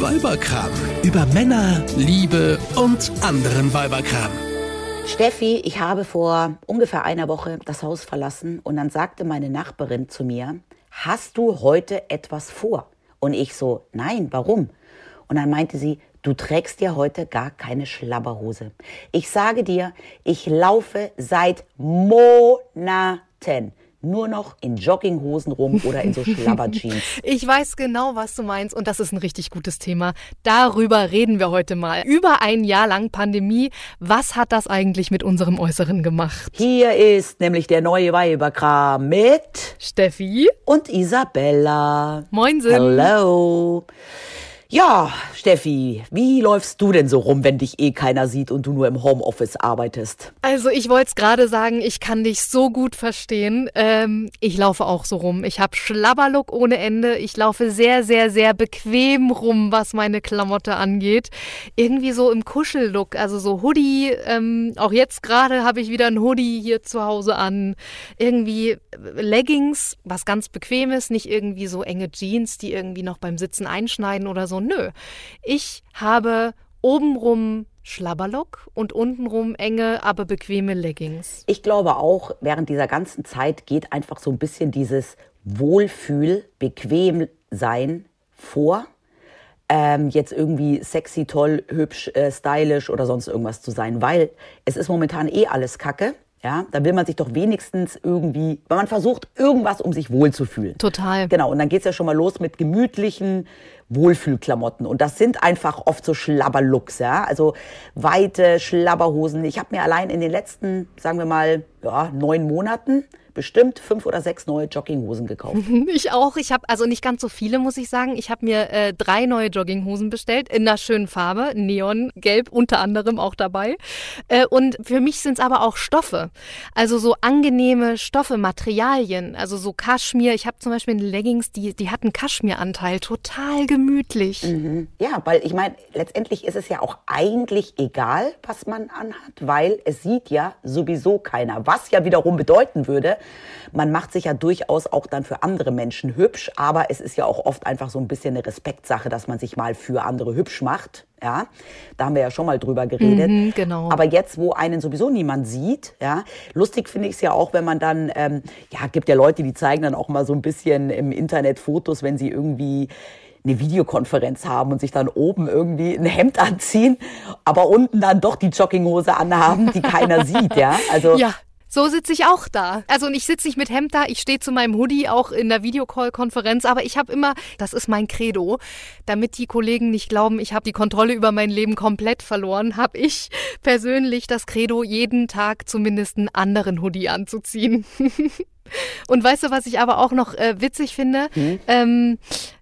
Weiberkram. Über Männer, Liebe und anderen Weiberkram. Steffi, ich habe vor ungefähr einer Woche das Haus verlassen und dann sagte meine Nachbarin zu mir, hast du heute etwas vor? Und ich so, nein, warum? Und dann meinte sie, du trägst ja heute gar keine Schlabberhose. Ich sage dir, ich laufe seit Monaten nur noch in Jogginghosen rum oder in so Schlabberjeans. ich weiß genau, was du meinst und das ist ein richtig gutes Thema. Darüber reden wir heute mal. Über ein Jahr lang Pandemie. Was hat das eigentlich mit unserem Äußeren gemacht? Hier ist nämlich der neue Weiberkram mit Steffi und Isabella. Moinsen. Hello. Ja, Steffi, wie läufst du denn so rum, wenn dich eh keiner sieht und du nur im Homeoffice arbeitest? Also ich wollte es gerade sagen, ich kann dich so gut verstehen. Ähm, ich laufe auch so rum. Ich habe Schlabberlook ohne Ende. Ich laufe sehr, sehr, sehr bequem rum, was meine Klamotte angeht. Irgendwie so im Kuschellook, also so Hoodie. Ähm, auch jetzt gerade habe ich wieder ein Hoodie hier zu Hause an. Irgendwie Leggings, was ganz bequemes, nicht irgendwie so enge Jeans, die irgendwie noch beim Sitzen einschneiden oder so nö. Ich habe obenrum Schlabberlook und untenrum enge, aber bequeme Leggings. Ich glaube auch, während dieser ganzen Zeit geht einfach so ein bisschen dieses Wohlfühl, bequem sein vor. Ähm, jetzt irgendwie sexy, toll, hübsch, äh, stylisch oder sonst irgendwas zu sein, weil es ist momentan eh alles Kacke. Ja, da will man sich doch wenigstens irgendwie, weil man versucht irgendwas, um sich wohlzufühlen. Total. Genau, und dann geht es ja schon mal los mit gemütlichen Wohlfühlklamotten. Und das sind einfach oft so Schlabberlooks, ja. Also weite Schlabberhosen. Ich habe mir allein in den letzten, sagen wir mal, ja, neun Monaten bestimmt fünf oder sechs neue Jogginghosen gekauft. Ich auch. Ich habe also nicht ganz so viele, muss ich sagen. Ich habe mir äh, drei neue Jogginghosen bestellt in einer schönen Farbe, Neongelb unter anderem auch dabei. Äh, und für mich sind es aber auch Stoffe, also so angenehme Stoffe, Materialien, also so Kaschmir. Ich habe zum Beispiel Leggings, die die hatten Kaschmiranteil, total gemütlich. Mhm. Ja, weil ich meine, letztendlich ist es ja auch eigentlich egal, was man anhat, weil es sieht ja sowieso keiner. Was ja wiederum bedeuten würde, man macht sich ja durchaus auch dann für andere Menschen hübsch, aber es ist ja auch oft einfach so ein bisschen eine Respektsache, dass man sich mal für andere hübsch macht. Ja, da haben wir ja schon mal drüber geredet. Mhm, genau. Aber jetzt, wo einen sowieso niemand sieht, ja, lustig finde ich es ja auch, wenn man dann, ähm, ja, gibt ja Leute, die zeigen dann auch mal so ein bisschen im Internet Fotos, wenn sie irgendwie eine Videokonferenz haben und sich dann oben irgendwie ein Hemd anziehen, aber unten dann doch die Jogginghose anhaben, die keiner sieht, ja. Also ja. So sitze ich auch da. Also und ich sitze nicht mit Hemd da, ich stehe zu meinem Hoodie auch in der Videocall-Konferenz, aber ich habe immer, das ist mein Credo, damit die Kollegen nicht glauben, ich habe die Kontrolle über mein Leben komplett verloren, habe ich persönlich das Credo, jeden Tag zumindest einen anderen Hoodie anzuziehen. und weißt du, was ich aber auch noch äh, witzig finde? Mhm. Ähm,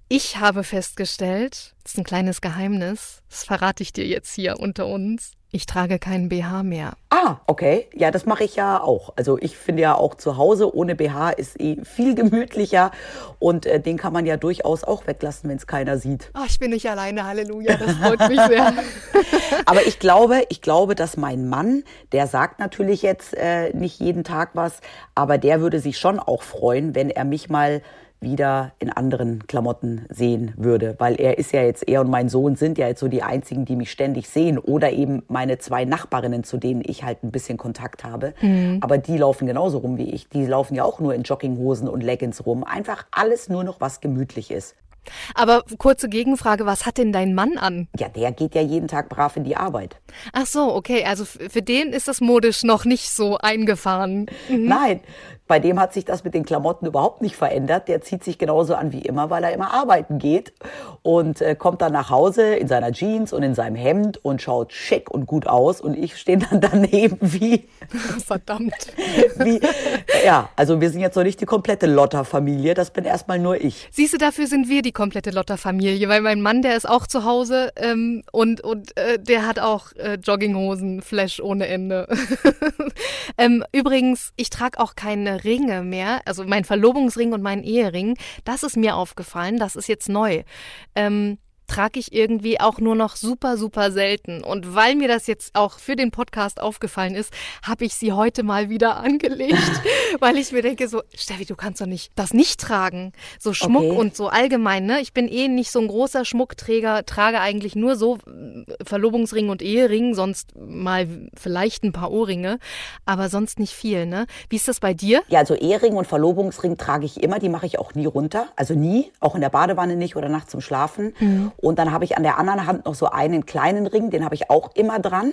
ich habe festgestellt, das ist ein kleines Geheimnis, das verrate ich dir jetzt hier unter uns. Ich trage keinen BH mehr. Ah, okay. Ja, das mache ich ja auch. Also ich finde ja auch zu Hause ohne BH ist eh viel gemütlicher und äh, den kann man ja durchaus auch weglassen, wenn es keiner sieht. Ach, ich bin nicht alleine, Halleluja, das freut mich sehr. Aber ich glaube, ich glaube, dass mein Mann, der sagt natürlich jetzt äh, nicht jeden Tag was, aber der würde sich schon auch freuen, wenn er mich mal wieder in anderen Klamotten sehen würde, weil er ist ja jetzt, er und mein Sohn sind ja jetzt so die einzigen, die mich ständig sehen oder eben meine zwei Nachbarinnen, zu denen ich halt ein bisschen Kontakt habe. Mhm. Aber die laufen genauso rum wie ich. Die laufen ja auch nur in Jogginghosen und Leggings rum. Einfach alles nur noch was gemütlich ist. Aber kurze Gegenfrage, was hat denn dein Mann an? Ja, der geht ja jeden Tag brav in die Arbeit. Ach so, okay, also für den ist das modisch noch nicht so eingefahren. Mhm. Nein, bei dem hat sich das mit den Klamotten überhaupt nicht verändert. Der zieht sich genauso an wie immer, weil er immer arbeiten geht und äh, kommt dann nach Hause in seiner Jeans und in seinem Hemd und schaut schick und gut aus. Und ich stehe dann daneben wie. Verdammt. Wie, ja, also wir sind jetzt noch nicht die komplette Lotter-Familie, das bin erstmal nur ich. Siehst du, dafür sind wir die komplette Lotter-Familie, weil mein Mann, der ist auch zu Hause ähm, und, und äh, der hat auch äh, Jogginghosen, Flash ohne Ende. ähm, übrigens, ich trage auch keine Ringe mehr, also mein Verlobungsring und mein Ehering, das ist mir aufgefallen, das ist jetzt neu. Ähm, trage ich irgendwie auch nur noch super, super selten. Und weil mir das jetzt auch für den Podcast aufgefallen ist, habe ich sie heute mal wieder angelegt, weil ich mir denke, so, Steffi, du kannst doch nicht das nicht tragen. So Schmuck okay. und so allgemein, ne? Ich bin eh nicht so ein großer Schmuckträger, trage eigentlich nur so äh, Verlobungsring und Ehering, sonst mal vielleicht ein paar Ohrringe, aber sonst nicht viel, ne? Wie ist das bei dir? Ja, also Ehering und Verlobungsring trage ich immer, die mache ich auch nie runter, also nie, auch in der Badewanne nicht oder nachts zum Schlafen. Mhm. Und dann habe ich an der anderen Hand noch so einen kleinen Ring, den habe ich auch immer dran.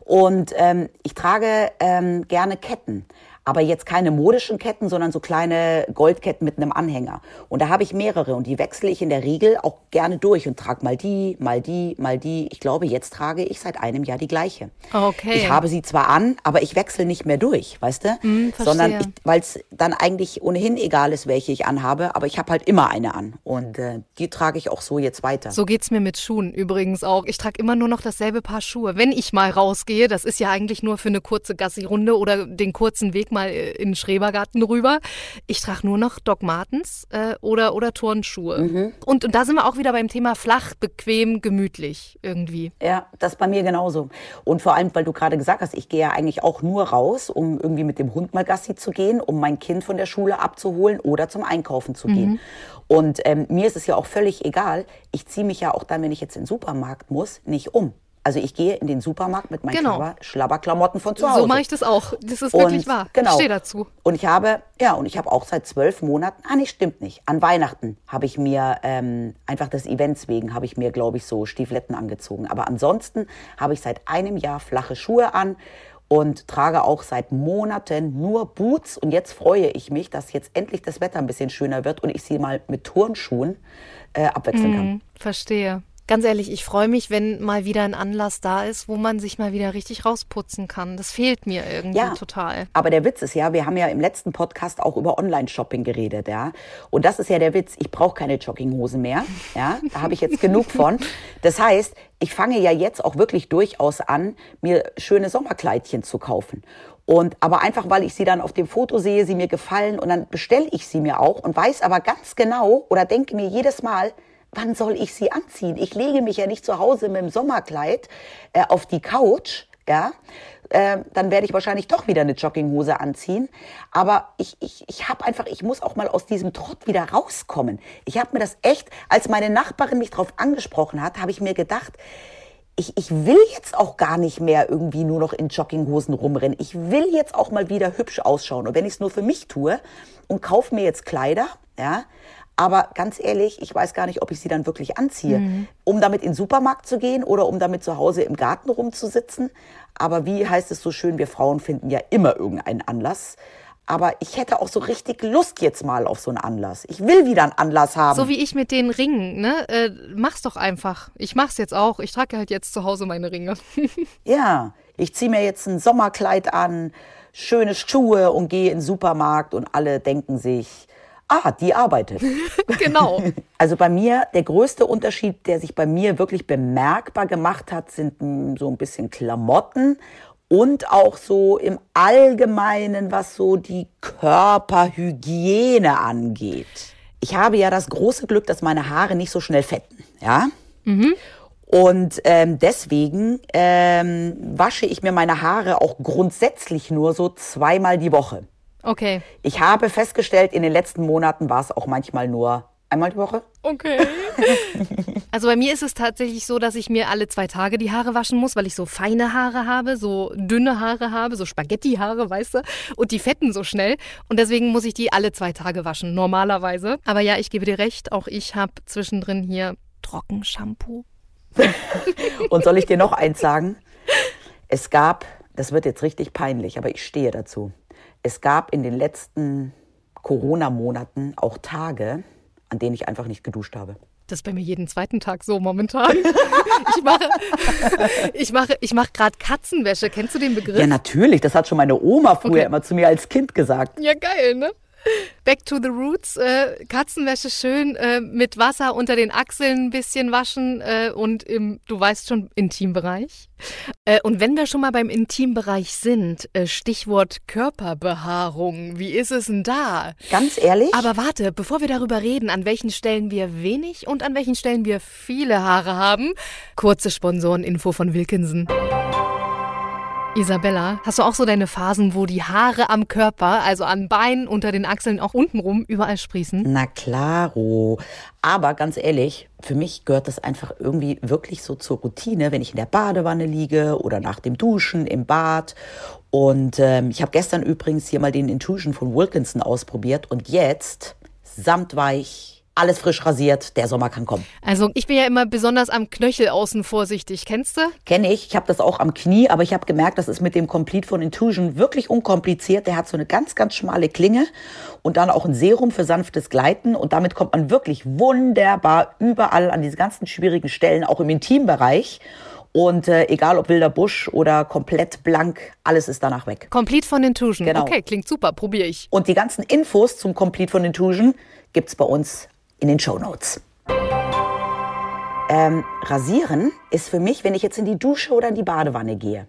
Und ähm, ich trage ähm, gerne Ketten aber jetzt keine modischen Ketten, sondern so kleine Goldketten mit einem Anhänger. Und da habe ich mehrere und die wechsle ich in der Regel auch gerne durch und trage mal die, mal die, mal die. Ich glaube, jetzt trage ich seit einem Jahr die gleiche. Okay. Ich habe sie zwar an, aber ich wechsle nicht mehr durch, weißt du? Mm, sondern weil es dann eigentlich ohnehin egal ist, welche ich anhabe, aber ich habe halt immer eine an und äh, die trage ich auch so jetzt weiter. So geht's mir mit Schuhen übrigens auch. Ich trage immer nur noch dasselbe Paar Schuhe. Wenn ich mal rausgehe, das ist ja eigentlich nur für eine kurze Gassi-Runde oder den kurzen Weg mal äh, in den Schrebergarten rüber. Ich trage nur noch Doc Martens äh, oder, oder Turnschuhe. Mhm. Und, und da sind wir auch wieder beim Thema flach, bequem, gemütlich irgendwie. Ja, das bei mir genauso. Und vor allem, weil du gerade gesagt hast, ich gehe ja eigentlich auch nur raus, um irgendwie mit dem Hund mal Gassi zu gehen, um mein Kind von der Schule abzuholen oder zum Einkaufen zu gehen. Mhm. Und ähm, mir ist es ja auch völlig egal. Ich ziehe mich ja auch dann, wenn ich jetzt in den Supermarkt muss, nicht um. Also ich gehe in den Supermarkt mit meinen genau. Schlabberklamotten von zu Hause. So mache ich das auch. Das ist wirklich und, wahr. Genau. Ich stehe dazu. Und ich habe, ja, und ich habe auch seit zwölf Monaten, ah, nee, stimmt nicht. An Weihnachten habe ich mir, ähm, einfach des Events wegen, habe ich mir, glaube ich, so Stiefletten angezogen. Aber ansonsten habe ich seit einem Jahr flache Schuhe an und trage auch seit Monaten nur Boots. Und jetzt freue ich mich, dass jetzt endlich das Wetter ein bisschen schöner wird und ich sie mal mit Turnschuhen äh, abwechseln kann. Mm, verstehe. Ganz ehrlich, ich freue mich, wenn mal wieder ein Anlass da ist, wo man sich mal wieder richtig rausputzen kann. Das fehlt mir irgendwie ja, total. Aber der Witz ist ja, wir haben ja im letzten Podcast auch über Online-Shopping geredet, ja. Und das ist ja der Witz. Ich brauche keine Jogginghosen mehr, ja. Da habe ich jetzt genug von. Das heißt, ich fange ja jetzt auch wirklich durchaus an, mir schöne Sommerkleidchen zu kaufen. Und aber einfach, weil ich sie dann auf dem Foto sehe, sie mir gefallen und dann bestelle ich sie mir auch und weiß aber ganz genau oder denke mir jedes Mal, wann soll ich sie anziehen? Ich lege mich ja nicht zu Hause mit dem Sommerkleid äh, auf die Couch, ja, äh, dann werde ich wahrscheinlich doch wieder eine Jogginghose anziehen. Aber ich, ich, ich habe einfach, ich muss auch mal aus diesem Trott wieder rauskommen. Ich habe mir das echt, als meine Nachbarin mich darauf angesprochen hat, habe ich mir gedacht, ich, ich will jetzt auch gar nicht mehr irgendwie nur noch in Jogginghosen rumrennen. Ich will jetzt auch mal wieder hübsch ausschauen. Und wenn ich es nur für mich tue und kaufe mir jetzt Kleider, ja, aber ganz ehrlich, ich weiß gar nicht, ob ich sie dann wirklich anziehe, mhm. um damit in den Supermarkt zu gehen oder um damit zu Hause im Garten rumzusitzen. Aber wie heißt es so schön, wir Frauen finden ja immer irgendeinen Anlass. Aber ich hätte auch so richtig Lust jetzt mal auf so einen Anlass. Ich will wieder einen Anlass haben. So wie ich mit den Ringen, ne? Äh, mach's doch einfach. Ich mach's jetzt auch. Ich trage halt jetzt zu Hause meine Ringe. ja, ich ziehe mir jetzt ein Sommerkleid an, schöne Schuhe und gehe in den Supermarkt und alle denken sich, ah, die arbeitet. genau. Also bei mir, der größte Unterschied, der sich bei mir wirklich bemerkbar gemacht hat, sind so ein bisschen Klamotten und auch so im Allgemeinen, was so die Körperhygiene angeht. Ich habe ja das große Glück, dass meine Haare nicht so schnell fetten, ja. Mhm. Und ähm, deswegen ähm, wasche ich mir meine Haare auch grundsätzlich nur so zweimal die Woche. Okay. Ich habe festgestellt, in den letzten Monaten war es auch manchmal nur einmal die Woche. Okay. also bei mir ist es tatsächlich so, dass ich mir alle zwei Tage die Haare waschen muss, weil ich so feine Haare habe, so dünne Haare habe, so Spaghetti-Haare, weißt du, und die fetten so schnell. Und deswegen muss ich die alle zwei Tage waschen, normalerweise. Aber ja, ich gebe dir recht, auch ich habe zwischendrin hier Trockenshampoo. und soll ich dir noch eins sagen? Es gab, das wird jetzt richtig peinlich, aber ich stehe dazu es gab in den letzten Corona-Monaten auch Tage, an denen ich einfach nicht geduscht habe. Das ist bei mir jeden zweiten Tag so momentan. ich mache, ich mache, ich mache gerade Katzenwäsche. Kennst du den Begriff? Ja, natürlich. Das hat schon meine Oma früher okay. immer zu mir als Kind gesagt. Ja, geil, ne? Back to the roots. Äh, Katzenwäsche schön äh, mit Wasser unter den Achseln ein bisschen waschen äh, und im, du weißt schon, Intimbereich. Äh, und wenn wir schon mal beim Intimbereich sind, äh, Stichwort Körperbehaarung, wie ist es denn da? Ganz ehrlich? Aber warte, bevor wir darüber reden, an welchen Stellen wir wenig und an welchen Stellen wir viele Haare haben, kurze Sponsoreninfo von Wilkinson. Isabella, hast du auch so deine Phasen, wo die Haare am Körper, also an Beinen, unter den Achseln, auch untenrum, überall sprießen? Na klaro. Aber ganz ehrlich, für mich gehört das einfach irgendwie wirklich so zur Routine, wenn ich in der Badewanne liege oder nach dem Duschen im Bad. Und ähm, ich habe gestern übrigens hier mal den Intuition von Wilkinson ausprobiert und jetzt samtweich alles frisch rasiert, der Sommer kann kommen. Also ich bin ja immer besonders am Knöchel außen vorsichtig. Kennst du? Kenne ich. Ich habe das auch am Knie, aber ich habe gemerkt, das ist mit dem Complete von Intuition wirklich unkompliziert. Der hat so eine ganz, ganz schmale Klinge und dann auch ein Serum für sanftes Gleiten und damit kommt man wirklich wunderbar überall an diese ganzen schwierigen Stellen, auch im Intimbereich. Und äh, egal ob wilder Busch oder komplett blank, alles ist danach weg. Complete von Intuition. Genau. Okay, klingt super, probiere ich. Und die ganzen Infos zum Complete von Intuition gibt es bei uns in den Show Notes. Ähm, rasieren ist für mich, wenn ich jetzt in die Dusche oder in die Badewanne gehe,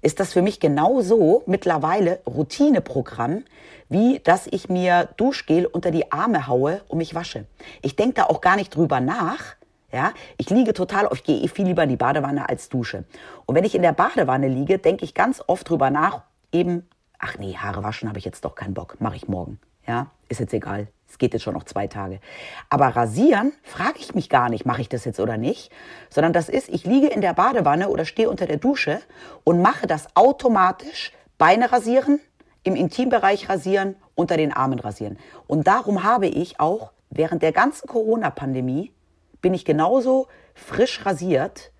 ist das für mich genauso mittlerweile Routineprogramm, wie dass ich mir Duschgel unter die Arme haue und mich wasche. Ich denke da auch gar nicht drüber nach. Ja, ich liege total, ich gehe viel lieber in die Badewanne als Dusche. Und wenn ich in der Badewanne liege, denke ich ganz oft drüber nach, eben, ach nee, Haare waschen habe ich jetzt doch keinen Bock, mache ich morgen. Ja, ist jetzt egal. Es geht jetzt schon noch zwei Tage. Aber rasieren frage ich mich gar nicht, mache ich das jetzt oder nicht, sondern das ist, ich liege in der Badewanne oder stehe unter der Dusche und mache das automatisch. Beine rasieren, im Intimbereich rasieren, unter den Armen rasieren. Und darum habe ich auch während der ganzen Corona-Pandemie bin ich genauso frisch rasiert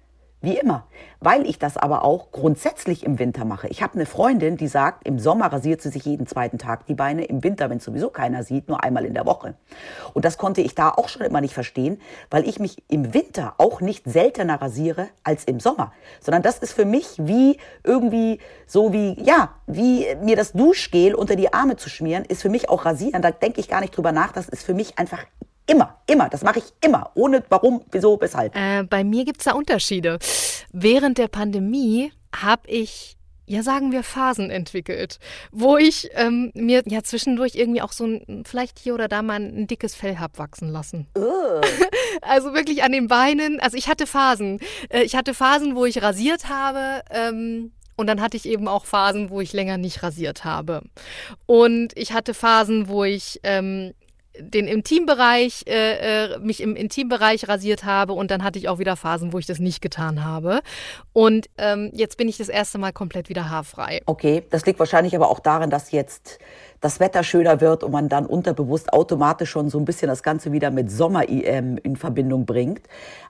wie immer. Weil ich das aber auch grundsätzlich im Winter mache. Ich habe eine Freundin, die sagt, im Sommer rasiert sie sich jeden zweiten Tag die Beine, im Winter, wenn sowieso keiner sieht, nur einmal in der Woche. Und das konnte ich da auch schon immer nicht verstehen, weil ich mich im Winter auch nicht seltener rasiere als im Sommer. Sondern das ist für mich wie irgendwie so wie, ja, wie mir das Duschgel unter die Arme zu schmieren, ist für mich auch rasieren. Da denke ich gar nicht drüber nach. Das ist für mich einfach Immer, immer. Das mache ich immer. Ohne warum, wieso, weshalb. Äh, bei mir gibt es da Unterschiede. Während der Pandemie habe ich ja, sagen wir, Phasen entwickelt, wo ich ähm, mir ja zwischendurch irgendwie auch so ein, vielleicht hier oder da mal ein, dickes Fell hab wachsen lassen. also wirklich an den Beinen. Also ich hatte Phasen. Äh, ich hatte Phasen, wo ich rasiert habe. Ähm, und dann hatte ich eben auch Phasen, wo ich länger nicht rasiert habe. Und ich hatte Phasen, wo ich ähm, den Intimbereich, äh, äh, mich im Intimbereich rasiert habe und dann hatte ich auch wieder Phasen, wo ich das nicht getan habe. Und ähm, jetzt bin ich das erste Mal komplett wieder haarfrei. Okay, das liegt wahrscheinlich aber auch daran, dass jetzt das Wetter schöner wird und man dann unterbewusst automatisch schon so ein bisschen das Ganze wieder mit Sommer-IM in Verbindung bringt.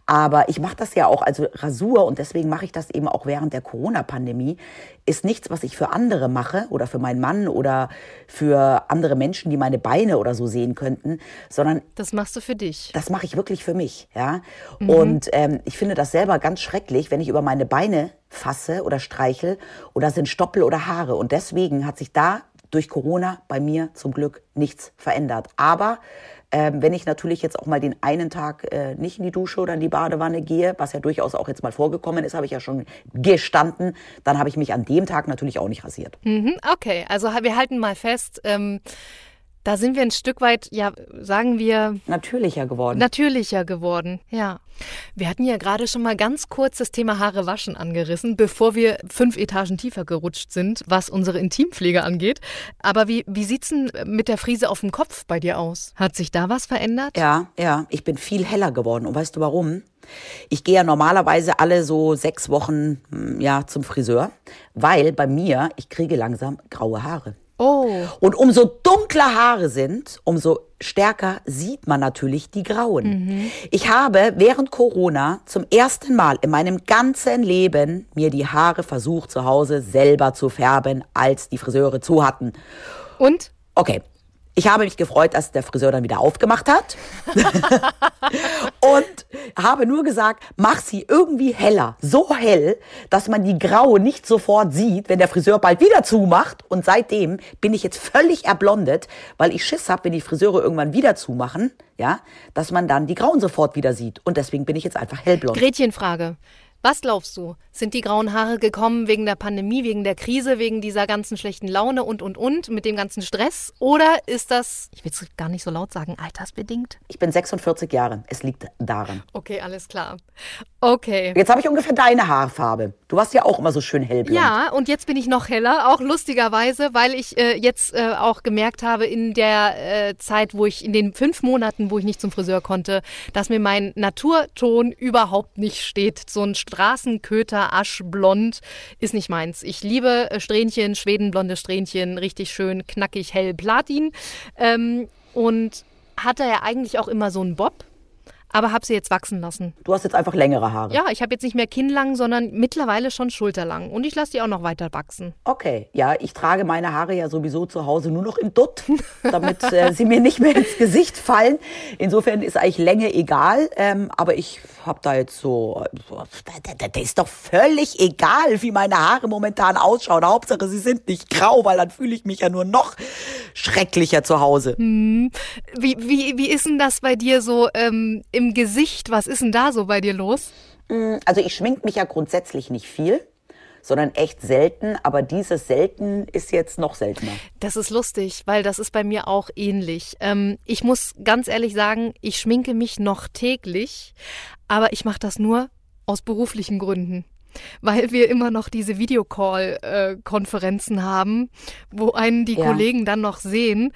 Aber ich mache das ja auch, also Rasur und deswegen mache ich das eben auch während der Corona-Pandemie, ist nichts, was ich für andere mache oder für meinen Mann oder für andere Menschen, die meine Beine oder so sehen könnten, sondern das machst du für dich. Das mache ich wirklich für mich, ja. Mhm. Und ähm, ich finde das selber ganz schrecklich, wenn ich über meine Beine fasse oder streichel oder sind Stoppel oder Haare. Und deswegen hat sich da durch Corona bei mir zum Glück nichts verändert. Aber ähm, wenn ich natürlich jetzt auch mal den einen Tag äh, nicht in die Dusche oder in die Badewanne gehe, was ja durchaus auch jetzt mal vorgekommen ist, habe ich ja schon gestanden, dann habe ich mich an dem Tag natürlich auch nicht rasiert. Mhm, okay, also wir halten mal fest, ähm, da sind wir ein Stück weit, ja, sagen wir. Natürlicher geworden. Natürlicher geworden, ja. Wir hatten ja gerade schon mal ganz kurz das Thema Haare waschen angerissen, bevor wir fünf Etagen tiefer gerutscht sind, was unsere Intimpflege angeht. Aber wie, wie sieht's denn mit der Frise auf dem Kopf bei dir aus? Hat sich da was verändert? Ja, ja. Ich bin viel heller geworden. Und weißt du warum? Ich gehe ja normalerweise alle so sechs Wochen hm, ja, zum Friseur, weil bei mir, ich kriege langsam graue Haare. Oh. Und umso dunkler Haare sind, umso stärker sieht man natürlich die grauen. Mhm. Ich habe während Corona zum ersten Mal in meinem ganzen Leben mir die Haare versucht zu Hause selber zu färben, als die Friseure zu hatten. Und? Okay, ich habe mich gefreut, dass der Friseur dann wieder aufgemacht hat. und habe nur gesagt, mach sie irgendwie heller, so hell, dass man die Graue nicht sofort sieht, wenn der Friseur bald wieder zumacht. Und seitdem bin ich jetzt völlig erblondet, weil ich Schiss habe, wenn die Friseure irgendwann wieder zumachen, ja, dass man dann die Grauen sofort wieder sieht. Und deswegen bin ich jetzt einfach hellblond. Gretchenfrage. Was glaubst du? Sind die grauen Haare gekommen wegen der Pandemie, wegen der Krise, wegen dieser ganzen schlechten Laune und, und, und, mit dem ganzen Stress? Oder ist das, ich will es gar nicht so laut sagen, altersbedingt? Ich bin 46 Jahre. Es liegt daran. Okay, alles klar. Okay. Jetzt habe ich ungefähr deine Haarfarbe. Du warst ja auch immer so schön hellblond. Ja, und jetzt bin ich noch heller, auch lustigerweise, weil ich äh, jetzt äh, auch gemerkt habe in der äh, Zeit, wo ich, in den fünf Monaten, wo ich nicht zum Friseur konnte, dass mir mein Naturton überhaupt nicht steht. So ein Straßenköter, aschblond ist nicht meins. Ich liebe äh, Strähnchen, Schwedenblonde Strähnchen, richtig schön knackig hell Platin. Ähm, und hatte ja eigentlich auch immer so einen Bob aber habe sie jetzt wachsen lassen. Du hast jetzt einfach längere Haare. Ja, ich habe jetzt nicht mehr kinnlang, sondern mittlerweile schon schulterlang. Und ich lasse die auch noch weiter wachsen. Okay, ja, ich trage meine Haare ja sowieso zu Hause nur noch im Dutt, damit äh, sie mir nicht mehr ins Gesicht fallen. Insofern ist eigentlich Länge egal. Ähm, aber ich habe da jetzt so, das ist doch völlig egal, wie meine Haare momentan ausschauen. Hauptsache, sie sind nicht grau, weil dann fühle ich mich ja nur noch schrecklicher zu Hause. Hm. Wie, wie, wie ist denn das bei dir so ähm, im im Gesicht. Was ist denn da so bei dir los? Mm, also ich schmink mich ja grundsätzlich nicht viel sondern echt selten. Aber dieses selten ist jetzt noch seltener. Das ist lustig, weil das ist bei mir auch ähnlich. Ähm, ich muss ganz ehrlich sagen, ich schminke mich noch täglich, aber ich mache das nur aus beruflichen Gründen. Weil wir immer noch diese Videocall-Konferenzen haben, wo einen die ja. Kollegen dann noch sehen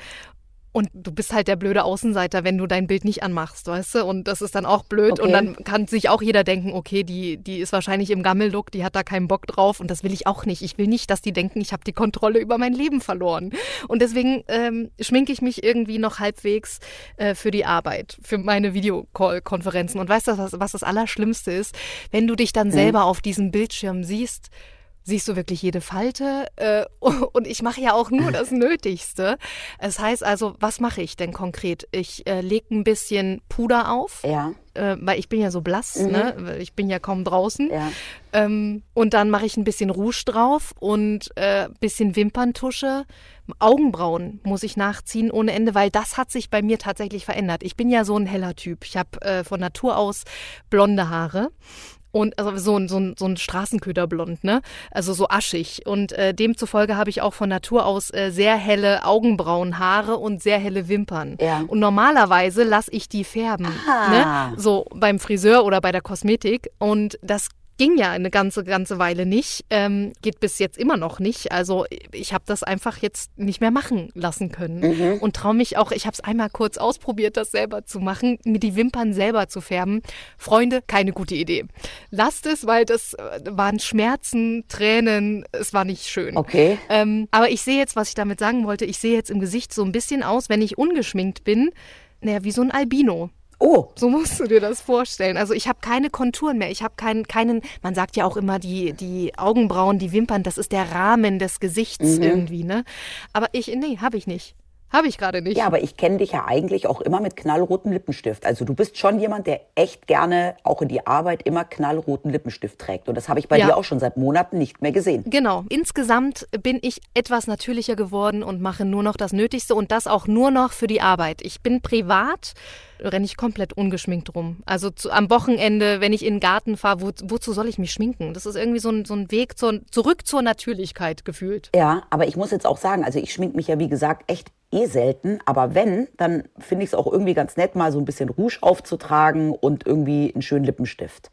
und du bist halt der blöde Außenseiter, wenn du dein Bild nicht anmachst, weißt du? Und das ist dann auch blöd. Okay. Und dann kann sich auch jeder denken, okay, die, die ist wahrscheinlich im Gammellook, die hat da keinen Bock drauf. Und das will ich auch nicht. Ich will nicht, dass die denken, ich habe die Kontrolle über mein Leben verloren. Und deswegen ähm, schminke ich mich irgendwie noch halbwegs äh, für die Arbeit, für meine Videocall-Konferenzen. Und weißt du, was, was das Allerschlimmste ist? Wenn du dich dann mhm. selber auf diesem Bildschirm siehst, siehst du wirklich jede Falte äh, und ich mache ja auch nur das Nötigste. Es heißt also, was mache ich denn konkret? Ich äh, lege ein bisschen Puder auf. Ja. Äh, weil ich bin ja so blass, mhm. ne? Ich bin ja kaum draußen. Ja. Ähm, und dann mache ich ein bisschen Rouge drauf und äh, bisschen Wimperntusche. Augenbrauen muss ich nachziehen ohne Ende, weil das hat sich bei mir tatsächlich verändert. Ich bin ja so ein heller Typ. Ich habe äh, von Natur aus blonde Haare und also so ein, so ein, so ein Straßenköderblond, ne? Also so aschig. Und äh, demzufolge habe ich auch von Natur aus äh, sehr helle Augenbrauenhaare und sehr helle Wimpern. Ja. Und normalerweise lasse ich die färben. Ne? So beim Friseur oder bei der Kosmetik. Und das ging ja eine ganze, ganze Weile nicht, ähm, geht bis jetzt immer noch nicht. Also ich habe das einfach jetzt nicht mehr machen lassen können mhm. und traue mich auch, ich habe es einmal kurz ausprobiert, das selber zu machen, mir die Wimpern selber zu färben. Freunde, keine gute Idee. Lasst es, weil das äh, waren Schmerzen, Tränen, es war nicht schön. Okay. Ähm, aber ich sehe jetzt, was ich damit sagen wollte, ich sehe jetzt im Gesicht so ein bisschen aus, wenn ich ungeschminkt bin, naja, wie so ein Albino. Oh. So musst du dir das vorstellen. Also ich habe keine Konturen mehr. Ich habe keinen, keinen, man sagt ja auch immer, die, die Augenbrauen, die Wimpern, das ist der Rahmen des Gesichts mhm. irgendwie, ne? Aber ich, nee, habe ich nicht. Habe ich gerade nicht. Ja, aber ich kenne dich ja eigentlich auch immer mit knallrotem Lippenstift. Also du bist schon jemand, der echt gerne auch in die Arbeit immer knallroten Lippenstift trägt. Und das habe ich bei ja. dir auch schon seit Monaten nicht mehr gesehen. Genau. Insgesamt bin ich etwas natürlicher geworden und mache nur noch das Nötigste und das auch nur noch für die Arbeit. Ich bin privat renne ich komplett ungeschminkt rum. Also zu, am Wochenende, wenn ich in den Garten fahre, wo, wozu soll ich mich schminken? Das ist irgendwie so ein, so ein Weg zur, zurück zur Natürlichkeit gefühlt. Ja, aber ich muss jetzt auch sagen, also ich schmink mich ja wie gesagt echt eh selten, aber wenn, dann finde ich es auch irgendwie ganz nett, mal so ein bisschen Rouge aufzutragen und irgendwie einen schönen Lippenstift.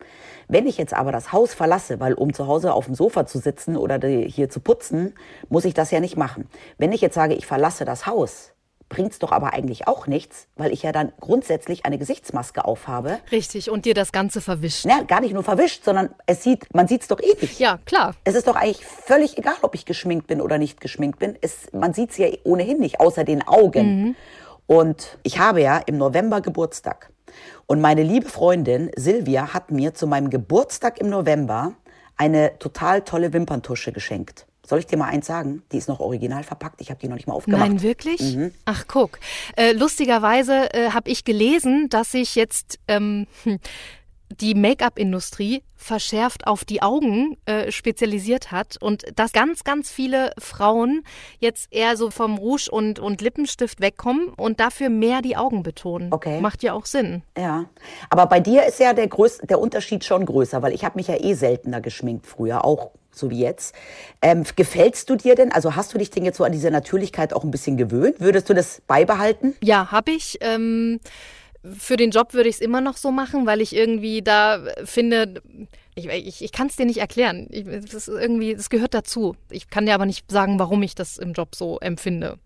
Wenn ich jetzt aber das Haus verlasse, weil um zu Hause auf dem Sofa zu sitzen oder hier zu putzen, muss ich das ja nicht machen. Wenn ich jetzt sage, ich verlasse das Haus, bringt's doch aber eigentlich auch nichts, weil ich ja dann grundsätzlich eine Gesichtsmaske aufhabe. Richtig, und dir das Ganze verwischt. Ja, gar nicht nur verwischt, sondern es sieht, man sieht's doch eh nicht. Ja, klar. Es ist doch eigentlich völlig egal, ob ich geschminkt bin oder nicht geschminkt bin. Es, man sieht's ja ohnehin nicht, außer den Augen. Mhm. Und ich habe ja im November Geburtstag. Und meine liebe Freundin Silvia hat mir zu meinem Geburtstag im November eine total tolle Wimperntusche geschenkt. Soll ich dir mal eins sagen? Die ist noch original verpackt. Ich habe die noch nicht mal aufgemacht. Nein, wirklich? Mhm. Ach, guck. Äh, lustigerweise äh, habe ich gelesen, dass sich jetzt ähm, die Make-up-Industrie verschärft auf die Augen äh, spezialisiert hat und dass ganz, ganz viele Frauen jetzt eher so vom Rouge und, und Lippenstift wegkommen und dafür mehr die Augen betonen. Okay. Macht ja auch Sinn. Ja, aber bei dir ist ja der, größ der Unterschied schon größer, weil ich habe mich ja eh seltener geschminkt früher, auch so wie jetzt. Ähm, gefällst du dir denn, also hast du dich denn jetzt so an diese Natürlichkeit auch ein bisschen gewöhnt? Würdest du das beibehalten? Ja, habe ich. Ähm für den Job würde ich es immer noch so machen, weil ich irgendwie da finde, ich, ich, ich kann es dir nicht erklären. Ich, das irgendwie, das gehört dazu. Ich kann dir aber nicht sagen, warum ich das im Job so empfinde.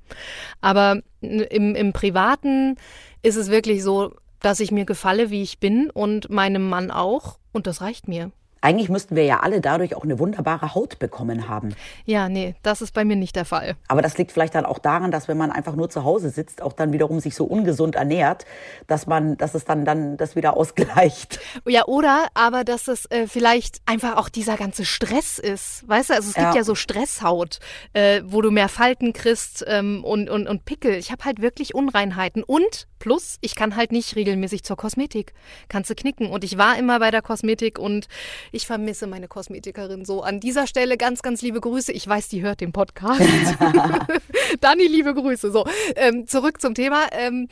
Aber im, im Privaten ist es wirklich so, dass ich mir gefalle, wie ich bin und meinem Mann auch. Und das reicht mir. Eigentlich müssten wir ja alle dadurch auch eine wunderbare Haut bekommen haben. Ja, nee, das ist bei mir nicht der Fall. Aber das liegt vielleicht dann auch daran, dass wenn man einfach nur zu Hause sitzt, auch dann wiederum sich so ungesund ernährt, dass man, dass es dann dann das wieder ausgleicht. Ja, oder aber dass es äh, vielleicht einfach auch dieser ganze Stress ist, weißt du? Also es gibt ja, ja so Stresshaut, äh, wo du mehr Falten kriegst ähm, und und und Pickel. Ich habe halt wirklich Unreinheiten und plus ich kann halt nicht regelmäßig zur Kosmetik. Kannst du knicken und ich war immer bei der Kosmetik und ich vermisse meine Kosmetikerin so. An dieser Stelle ganz, ganz liebe Grüße. Ich weiß, die hört den Podcast. Dani, liebe Grüße. So, ähm, zurück zum Thema. Ähm,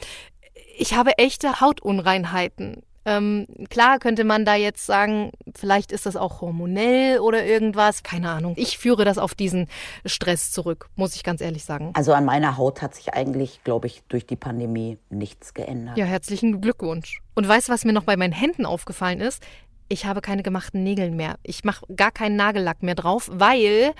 ich habe echte Hautunreinheiten. Ähm, klar könnte man da jetzt sagen, vielleicht ist das auch hormonell oder irgendwas, keine Ahnung. Ich führe das auf diesen Stress zurück, muss ich ganz ehrlich sagen. Also an meiner Haut hat sich eigentlich, glaube ich, durch die Pandemie nichts geändert. Ja, herzlichen Glückwunsch. Und weißt du, was mir noch bei meinen Händen aufgefallen ist? Ich habe keine gemachten Nägel mehr. Ich mache gar keinen Nagellack mehr drauf, weil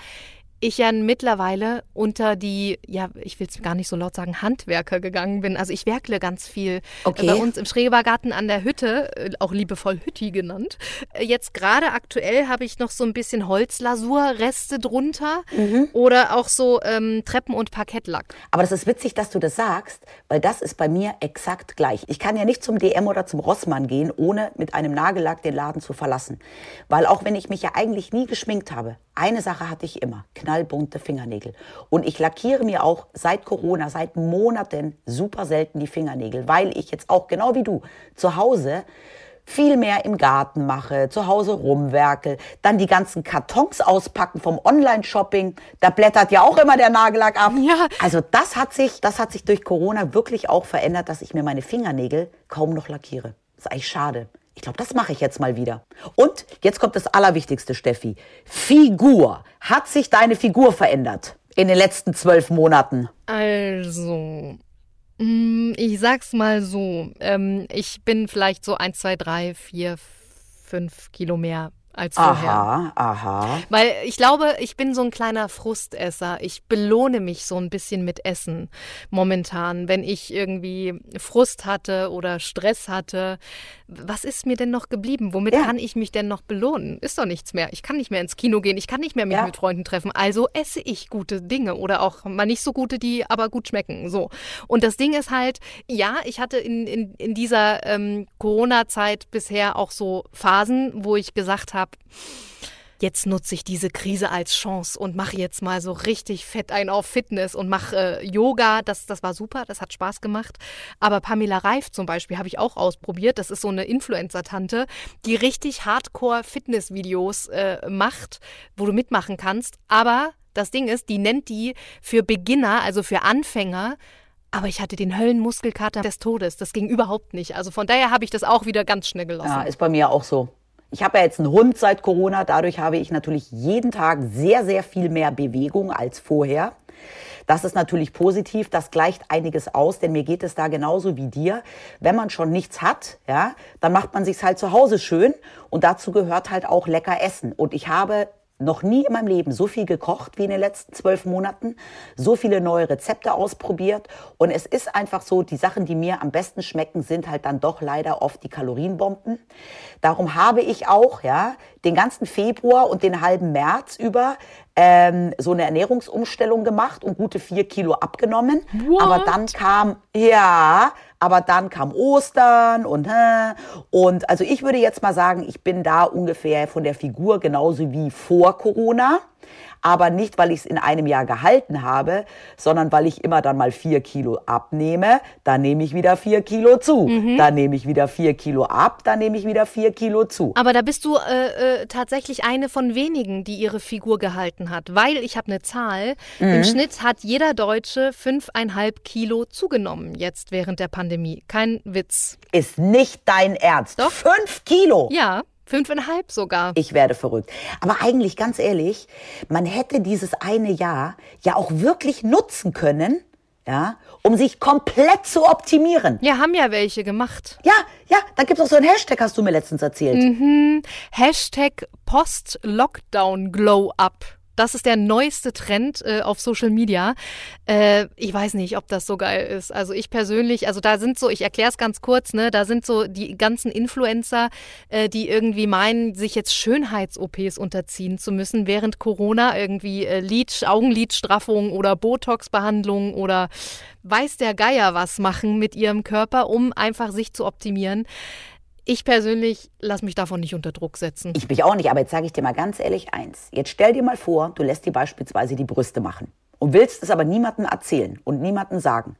ich ja mittlerweile unter die, ja, ich will es gar nicht so laut sagen, Handwerker gegangen bin. Also ich werkle ganz viel. Okay. Bei uns im Schrebergarten an der Hütte, äh, auch liebevoll Hütti genannt. Äh, jetzt gerade aktuell habe ich noch so ein bisschen Holzlasurreste drunter mhm. oder auch so ähm, Treppen- und Parkettlack. Aber das ist witzig, dass du das sagst, weil das ist bei mir exakt gleich. Ich kann ja nicht zum DM oder zum Rossmann gehen, ohne mit einem Nagellack den Laden zu verlassen. Weil auch wenn ich mich ja eigentlich nie geschminkt habe, eine Sache hatte ich immer, knallbunte Fingernägel. Und ich lackiere mir auch seit Corona, seit Monaten super selten die Fingernägel, weil ich jetzt auch genau wie du zu Hause viel mehr im Garten mache, zu Hause rumwerkel, dann die ganzen Kartons auspacken vom Online-Shopping. Da blättert ja auch immer der Nagellack ab. Ja. Also das hat sich, das hat sich durch Corona wirklich auch verändert, dass ich mir meine Fingernägel kaum noch lackiere. Das ist eigentlich schade. Ich glaube, das mache ich jetzt mal wieder. Und jetzt kommt das Allerwichtigste, Steffi. Figur. Hat sich deine Figur verändert in den letzten zwölf Monaten? Also, mm, ich sag's mal so. Ähm, ich bin vielleicht so eins, zwei, drei, vier, fünf Kilo mehr als vorher. Aha, aha. Weil ich glaube, ich bin so ein kleiner Frustesser. Ich belohne mich so ein bisschen mit Essen momentan, wenn ich irgendwie Frust hatte oder Stress hatte. Was ist mir denn noch geblieben? Womit ja. kann ich mich denn noch belohnen? Ist doch nichts mehr. Ich kann nicht mehr ins Kino gehen. Ich kann nicht mehr mich ja. mit Freunden treffen. Also esse ich gute Dinge oder auch mal nicht so gute, die aber gut schmecken. So. Und das Ding ist halt, ja, ich hatte in, in, in dieser ähm, Corona-Zeit bisher auch so Phasen, wo ich gesagt habe, jetzt nutze ich diese Krise als Chance und mache jetzt mal so richtig fett ein auf Fitness und mache äh, Yoga. Das, das war super, das hat Spaß gemacht. Aber Pamela Reif zum Beispiel habe ich auch ausprobiert. Das ist so eine Influencer-Tante, die richtig Hardcore-Fitness-Videos äh, macht, wo du mitmachen kannst. Aber das Ding ist, die nennt die für Beginner, also für Anfänger, aber ich hatte den Höllenmuskelkater des Todes. Das ging überhaupt nicht. Also von daher habe ich das auch wieder ganz schnell gelassen. Ja, ist bei mir auch so. Ich habe ja jetzt einen Hund seit Corona, dadurch habe ich natürlich jeden Tag sehr, sehr viel mehr Bewegung als vorher. Das ist natürlich positiv, das gleicht einiges aus, denn mir geht es da genauso wie dir. Wenn man schon nichts hat, ja, dann macht man sich's halt zu Hause schön und dazu gehört halt auch lecker Essen. Und ich habe noch nie in meinem Leben so viel gekocht wie in den letzten zwölf Monaten, so viele neue Rezepte ausprobiert. Und es ist einfach so, die Sachen, die mir am besten schmecken, sind halt dann doch leider oft die Kalorienbomben. Darum habe ich auch ja den ganzen Februar und den halben März über ähm, so eine Ernährungsumstellung gemacht und gute vier Kilo abgenommen. What? Aber dann kam, ja, aber dann kam Ostern und, und also ich würde jetzt mal sagen, ich bin da ungefähr von der Figur genauso wie vor Corona. Aber nicht, weil ich es in einem Jahr gehalten habe, sondern weil ich immer dann mal vier Kilo abnehme, dann nehme ich wieder vier Kilo zu, mhm. dann nehme ich wieder vier Kilo ab, dann nehme ich wieder vier Kilo zu. Aber da bist du äh, äh, tatsächlich eine von wenigen, die ihre Figur gehalten hat, weil ich habe eine Zahl. Mhm. Im Schnitt hat jeder Deutsche fünfeinhalb Kilo zugenommen jetzt während der Pandemie. Kein Witz. Ist nicht dein Ernst. Doch. Fünf Kilo. Ja. Fünfeinhalb sogar. Ich werde verrückt. Aber eigentlich, ganz ehrlich, man hätte dieses eine Jahr ja auch wirklich nutzen können, ja, um sich komplett zu optimieren. Ja, haben ja welche gemacht. Ja, ja, da gibt es auch so einen Hashtag, hast du mir letztens erzählt. Mhm. Hashtag Post-Lockdown-Glow-Up. Das ist der neueste Trend äh, auf Social Media. Äh, ich weiß nicht, ob das so geil ist. Also ich persönlich, also da sind so, ich erkläre es ganz kurz, ne, da sind so die ganzen Influencer, äh, die irgendwie meinen, sich jetzt Schönheits-OPs unterziehen zu müssen während Corona, irgendwie äh, Lid, Augenlidstraffung oder Botox-Behandlung oder weiß der Geier was machen mit ihrem Körper, um einfach sich zu optimieren. Ich persönlich lasse mich davon nicht unter Druck setzen. Ich mich auch nicht, aber jetzt sage ich dir mal ganz ehrlich eins. Jetzt stell dir mal vor, du lässt dir beispielsweise die Brüste machen und willst es aber niemandem erzählen und niemandem sagen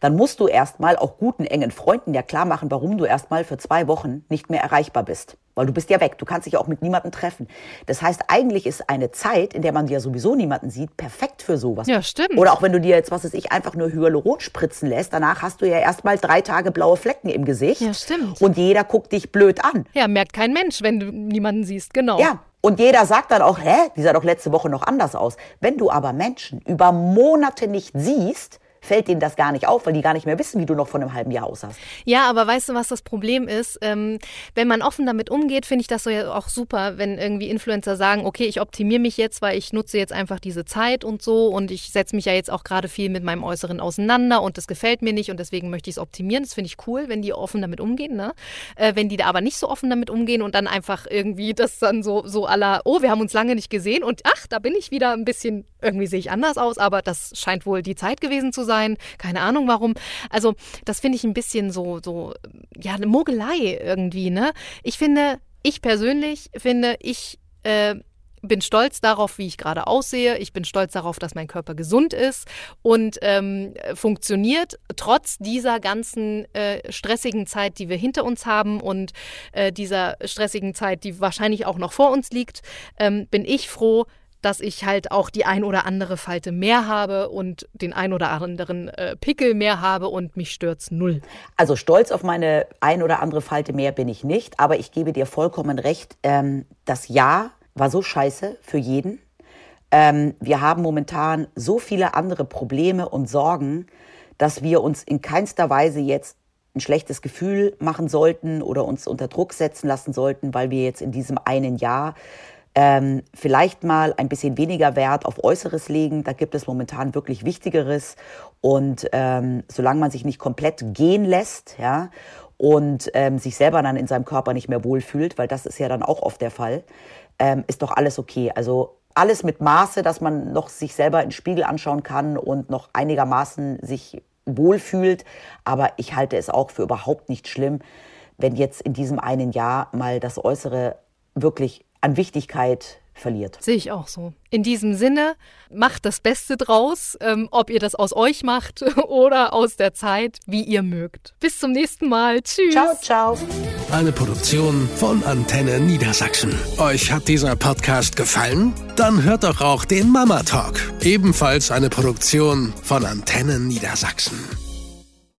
dann musst du erstmal auch guten, engen Freunden ja klar machen, warum du erstmal für zwei Wochen nicht mehr erreichbar bist. Weil du bist ja weg, du kannst dich auch mit niemandem treffen. Das heißt, eigentlich ist eine Zeit, in der man ja sowieso niemanden sieht, perfekt für sowas. Ja, stimmt. Oder auch wenn du dir jetzt, was weiß ich, einfach nur Hyaluron spritzen lässt, danach hast du ja erstmal drei Tage blaue Flecken im Gesicht. Ja, stimmt. Und jeder guckt dich blöd an. Ja, merkt kein Mensch, wenn du niemanden siehst, genau. Ja, und jeder sagt dann auch, hä, die sah doch letzte Woche noch anders aus. Wenn du aber Menschen über Monate nicht siehst, fällt denen das gar nicht auf, weil die gar nicht mehr wissen, wie du noch vor einem halben Jahr aussahst. Ja, aber weißt du, was das Problem ist? Ähm, wenn man offen damit umgeht, finde ich das so ja auch super, wenn irgendwie Influencer sagen, okay, ich optimiere mich jetzt, weil ich nutze jetzt einfach diese Zeit und so und ich setze mich ja jetzt auch gerade viel mit meinem Äußeren auseinander und das gefällt mir nicht und deswegen möchte ich es optimieren. Das finde ich cool, wenn die offen damit umgehen. Ne? Äh, wenn die da aber nicht so offen damit umgehen und dann einfach irgendwie das dann so, so aller, oh, wir haben uns lange nicht gesehen und ach, da bin ich wieder ein bisschen, irgendwie sehe ich anders aus, aber das scheint wohl die Zeit gewesen zu sein sein. Keine Ahnung warum. Also, das finde ich ein bisschen so, so, ja, eine Mogelei irgendwie, ne? Ich finde, ich persönlich finde, ich, äh, bin stolz darauf, wie ich gerade aussehe. Ich bin stolz darauf, dass mein Körper gesund ist und ähm, funktioniert, trotz dieser ganzen äh, stressigen Zeit, die wir hinter uns haben und äh, dieser stressigen Zeit, die wahrscheinlich auch noch vor uns liegt, ähm, bin ich froh, dass ich halt auch die ein oder andere Falte mehr habe und den ein oder anderen äh, Pickel mehr habe und mich stört's null. Also stolz auf meine ein oder andere Falte mehr bin ich nicht, aber ich gebe dir vollkommen recht. Ähm, das Jahr war so scheiße für jeden. Ähm, wir haben momentan so viele andere Probleme und Sorgen, dass wir uns in keinster Weise jetzt ein schlechtes Gefühl machen sollten oder uns unter Druck setzen lassen sollten, weil wir jetzt in diesem einen Jahr ähm, vielleicht mal ein bisschen weniger Wert auf Äußeres legen. Da gibt es momentan wirklich Wichtigeres. Und ähm, solange man sich nicht komplett gehen lässt, ja, und ähm, sich selber dann in seinem Körper nicht mehr wohlfühlt, weil das ist ja dann auch oft der Fall, ähm, ist doch alles okay. Also alles mit Maße, dass man noch sich selber in den Spiegel anschauen kann und noch einigermaßen sich wohlfühlt. Aber ich halte es auch für überhaupt nicht schlimm, wenn jetzt in diesem einen Jahr mal das Äußere wirklich an Wichtigkeit verliert. Sehe ich auch so. In diesem Sinne, macht das Beste draus, ähm, ob ihr das aus euch macht oder aus der Zeit, wie ihr mögt. Bis zum nächsten Mal. Tschüss. Ciao, ciao. Eine Produktion von Antenne Niedersachsen. Euch hat dieser Podcast gefallen? Dann hört doch auch den Mama Talk. Ebenfalls eine Produktion von Antenne Niedersachsen.